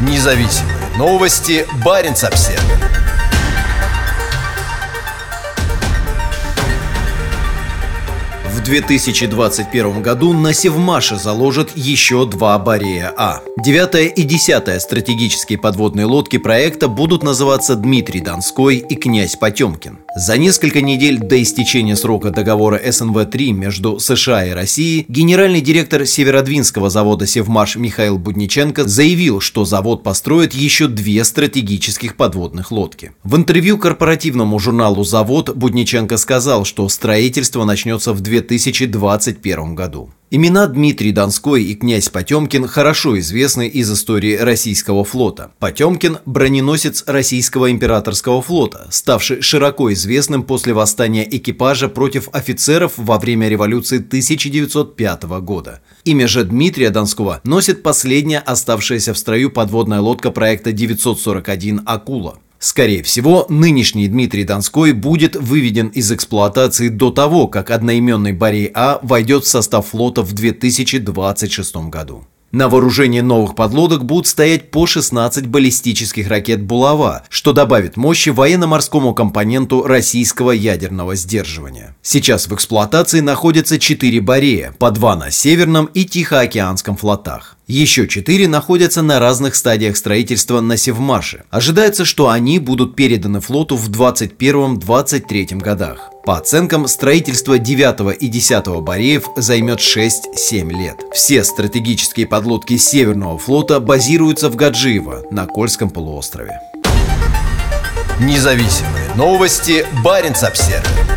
Независимые новости. Барин обсерва В 2021 году на Севмаше заложат еще два Борея-А. Девятая и десятая стратегические подводные лодки проекта будут называться «Дмитрий Донской» и «Князь Потемкин». За несколько недель до истечения срока договора СНВ-3 между США и Россией генеральный директор Северодвинского завода «Севмаш» Михаил Будниченко заявил, что завод построит еще две стратегических подводных лодки. В интервью корпоративному журналу «Завод» Будниченко сказал, что строительство начнется в 2021 году. Имена Дмитрий Донской и князь Потемкин хорошо известны из истории российского флота. Потемкин – броненосец российского императорского флота, ставший широко известным после восстания экипажа против офицеров во время революции 1905 года. Имя же Дмитрия Донского носит последняя оставшаяся в строю подводная лодка проекта 941 «Акула». Скорее всего, нынешний Дмитрий Донской будет выведен из эксплуатации до того, как одноименный Борей А войдет в состав флота в 2026 году. На вооружении новых подлодок будут стоять по 16 баллистических ракет «Булава», что добавит мощи военно-морскому компоненту российского ядерного сдерживания. Сейчас в эксплуатации находятся 4 «Борея», по 2 на Северном и Тихоокеанском флотах. Еще четыре находятся на разных стадиях строительства на Севмаше. Ожидается, что они будут переданы флоту в 2021-2023 годах. По оценкам, строительство 9 и 10 Бореев займет 6-7 лет. Все стратегические подлодки Северного флота базируются в Гаджиево на Кольском полуострове. Независимые новости. Барин обсервис